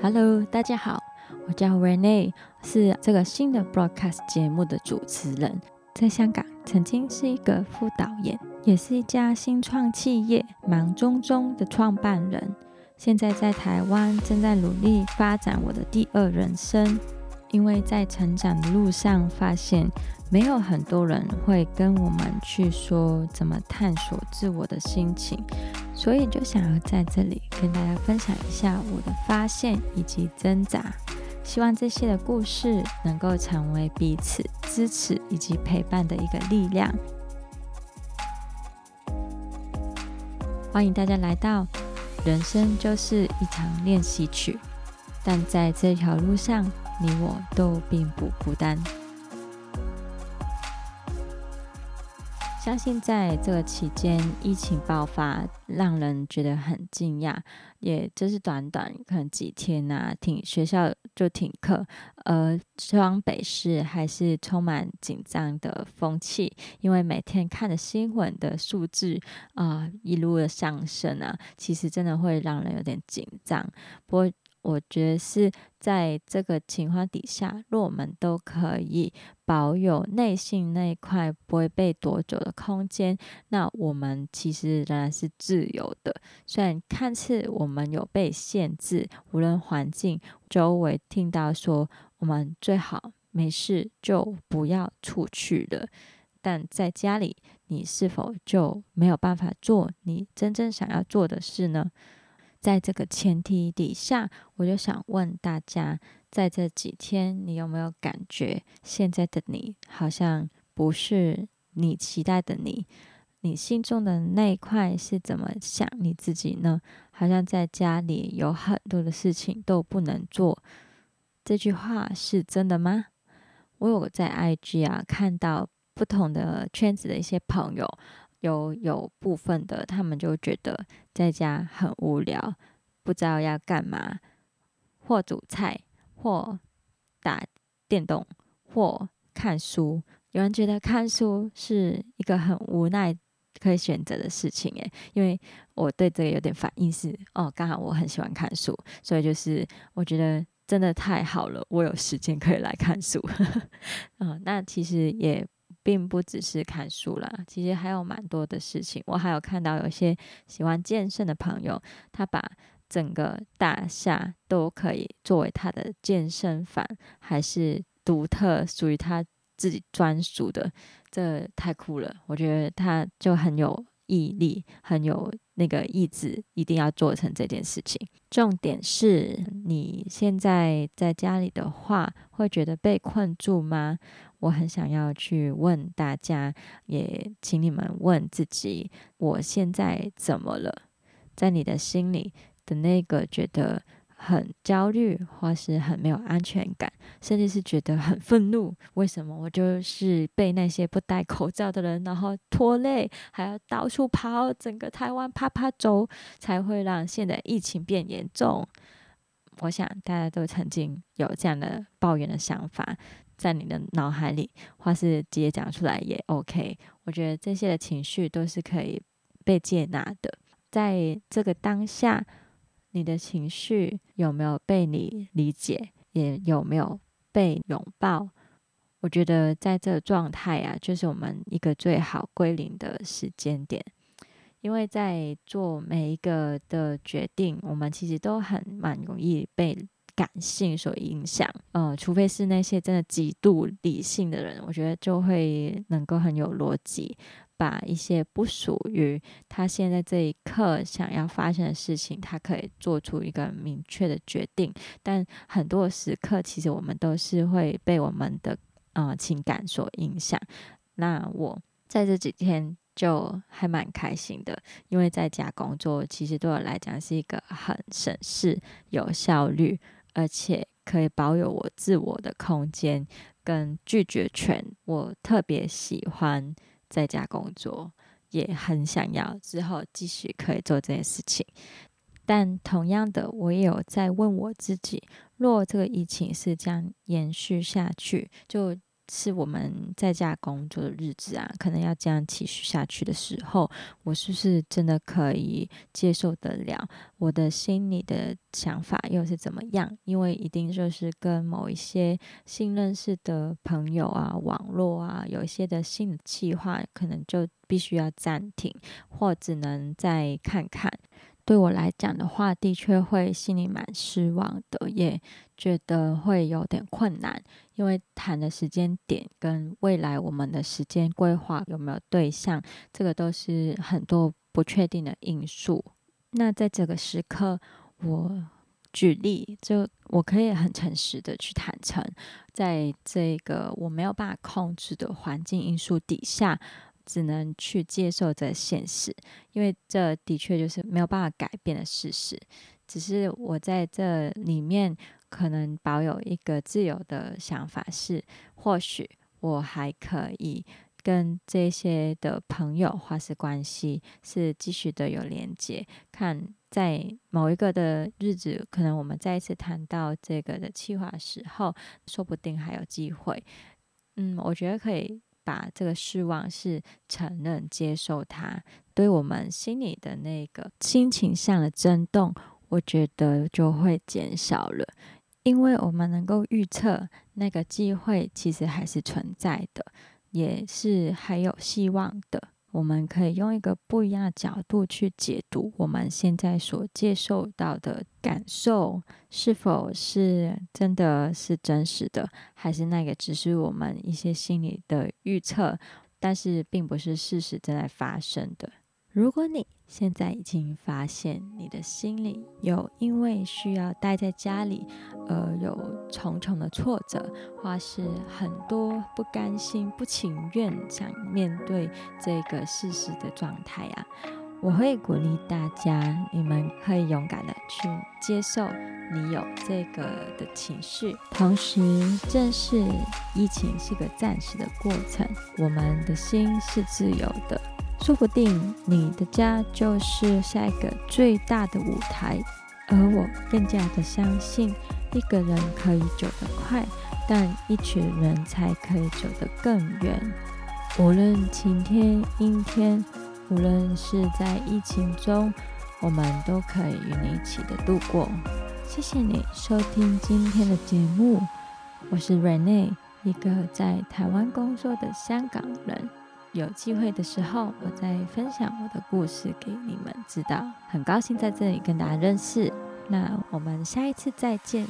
Hello，大家好，我叫 Rene，是这个新的 broadcast 节目的主持人。在香港，曾经是一个副导演，也是一家新创企业忙中中的创办人。现在在台湾，正在努力发展我的第二人生。因为在成长的路上，发现没有很多人会跟我们去说怎么探索自我的心情，所以就想要在这里跟大家分享一下我的发现以及挣扎。希望这些的故事能够成为彼此支持以及陪伴的一个力量。欢迎大家来到人生就是一场练习曲，但在这条路上。你我都并不孤单。相信在这个期间，疫情爆发，让人觉得很惊讶。也就是短短可能几天呐，停学校就停课。呃，双北市还是充满紧张的风气，因为每天看的新闻的数字啊，一路的上升啊，其实真的会让人有点紧张。不过，我觉得是在这个情况底下，若我们都可以保有内心那一块不会被夺走的空间，那我们其实仍然是自由的。虽然看似我们有被限制，无论环境周围听到说我们最好没事就不要出去了，但在家里，你是否就没有办法做你真正想要做的事呢？在这个前提底下，我就想问大家，在这几天，你有没有感觉现在的你好像不是你期待的你？你心中的那一块是怎么想你自己呢？好像在家里有很多的事情都不能做，这句话是真的吗？我有在 IG 啊看到不同的圈子的一些朋友。有有部分的，他们就觉得在家很无聊，不知道要干嘛，或煮菜，或打电动，或看书。有人觉得看书是一个很无奈可以选择的事情，诶，因为我对这个有点反应是，哦，刚好我很喜欢看书，所以就是我觉得真的太好了，我有时间可以来看书。嗯，那其实也。并不只是看书啦，其实还有蛮多的事情。我还有看到有些喜欢健身的朋友，他把整个大厦都可以作为他的健身房，还是独特属于他自己专属的，这太酷了！我觉得他就很有毅力，很有那个意志，一定要做成这件事情。重点是你现在在家里的话，会觉得被困住吗？我很想要去问大家，也请你们问自己：我现在怎么了？在你的心里的那个觉得很焦虑，或是很没有安全感，甚至是觉得很愤怒。为什么我就是被那些不戴口罩的人然后拖累，还要到处跑，整个台湾啪啪走，才会让现在疫情变严重？我想大家都曾经有这样的抱怨的想法。在你的脑海里，或是直接讲出来也 OK。我觉得这些的情绪都是可以被接纳的。在这个当下，你的情绪有没有被你理解，也有没有被拥抱？我觉得在这个状态啊，就是我们一个最好归零的时间点。因为在做每一个的决定，我们其实都很蛮容易被。感性所影响，呃，除非是那些真的极度理性的人，我觉得就会能够很有逻辑，把一些不属于他现在这一刻想要发生的事情，他可以做出一个明确的决定。但很多时刻，其实我们都是会被我们的呃情感所影响。那我在这几天就还蛮开心的，因为在家工作，其实对我来讲是一个很省事、有效率。而且可以保有我自我的空间跟拒绝权，我特别喜欢在家工作，也很想要之后继续可以做这件事情。但同样的，我也有在问我自己：若这个疫情是这样延续下去，就是我们在家工作的日子啊，可能要这样继续下去的时候，我是不是真的可以接受得了？我的心里的想法又是怎么样？因为一定就是跟某一些新认识的朋友啊、网络啊，有一些的新的计划，可能就必须要暂停，或只能再看看。对我来讲的话，的确会心里蛮失望的，也觉得会有点困难，因为谈的时间点跟未来我们的时间规划有没有对象，这个都是很多不确定的因素。那在这个时刻，我举例，就我可以很诚实的去坦诚，在这个我没有办法控制的环境因素底下。只能去接受这现实，因为这的确就是没有办法改变的事实。只是我在这里面可能保有一个自由的想法，是或许我还可以跟这些的朋友或是关系是继续的有连接。看在某一个的日子，可能我们再一次谈到这个的计划时候，说不定还有机会。嗯，我觉得可以。把这个失望是承认、接受它，对我们心里的那个心情上的震动，我觉得就会减少了，因为我们能够预测那个机会其实还是存在的，也是还有希望的。我们可以用一个不一样的角度去解读我们现在所接受到的感受，是否是真的是真实的，还是那个只是我们一些心理的预测，但是并不是事实正在发生的。如果你现在已经发现你的心里有因为需要待在家里，而有重重的挫折，或是很多不甘心、不情愿想面对这个事实的状态啊，我会鼓励大家，你们可以勇敢的去接受你有这个的情绪，同时正视疫情是个暂时的过程，我们的心是自由的。说不定你的家就是下一个最大的舞台，而我更加的相信，一个人可以走得快，但一群人才可以走得更远。无论晴天阴天，无论是在疫情中，我们都可以与你一起的度过。谢谢你收听今天的节目，我是 Rene，一个在台湾工作的香港人。有机会的时候，我再分享我的故事给你们知道。很高兴在这里跟大家认识，那我们下一次再见。